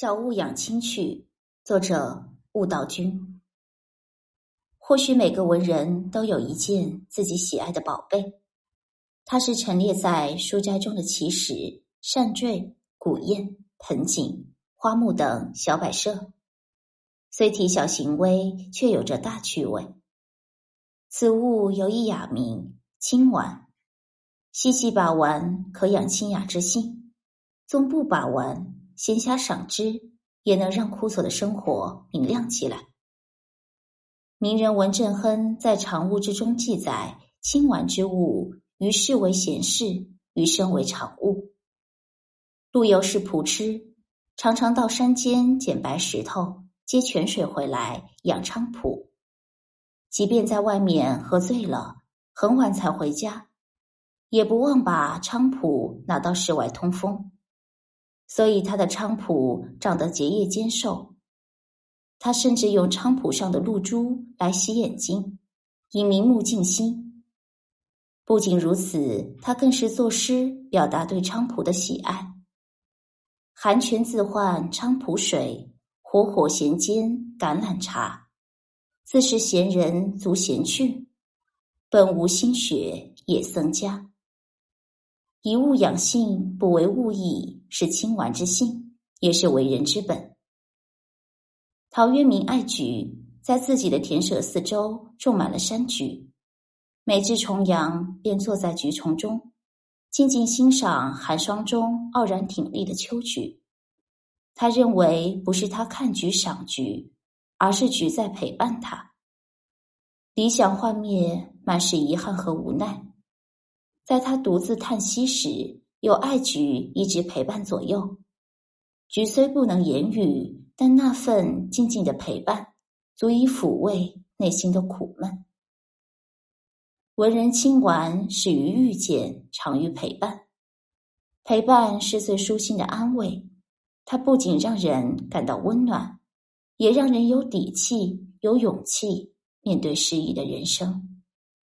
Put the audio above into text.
小物养亲曲，作者悟道君。或许每个文人都有一件自己喜爱的宝贝，它是陈列在书斋中的奇石、扇坠、古砚、盆景、花木等小摆设，虽体小形微，却有着大趣味。此物有一雅名——清玩，细细把玩，可养清雅之性；纵不把玩。闲暇赏之，也能让枯燥的生活明亮起来。名人文正亨在《常物》之中记载：“清玩之物，于世为闲事，于身为常物。”陆游是仆痴，常常到山间捡白石头，接泉水回来养菖蒲。即便在外面喝醉了，很晚才回家，也不忘把菖蒲拿到室外通风。所以他的菖蒲长得结叶坚瘦，他甚至用菖蒲上的露珠来洗眼睛，以明目静心。不仅如此，他更是作诗表达对菖蒲的喜爱。寒泉自换菖蒲水，火火闲煎橄榄茶。自是闲人足闲趣，本无心学也僧家。以物养性，不为物役，是清玩之性，也是为人之本。陶渊明爱菊，在自己的田舍四周种满了山菊，每至重阳，便坐在菊丛中，静静欣赏寒霜中傲然挺立的秋菊。他认为，不是他看菊赏菊，而是菊在陪伴他。理想幻灭，满是遗憾和无奈。在他独自叹息时，有爱菊一直陪伴左右。菊虽不能言语，但那份静静的陪伴，足以抚慰内心的苦闷。文人清玩始于遇见，长于陪伴。陪伴是最舒心的安慰，它不仅让人感到温暖，也让人有底气、有勇气面对失意的人生。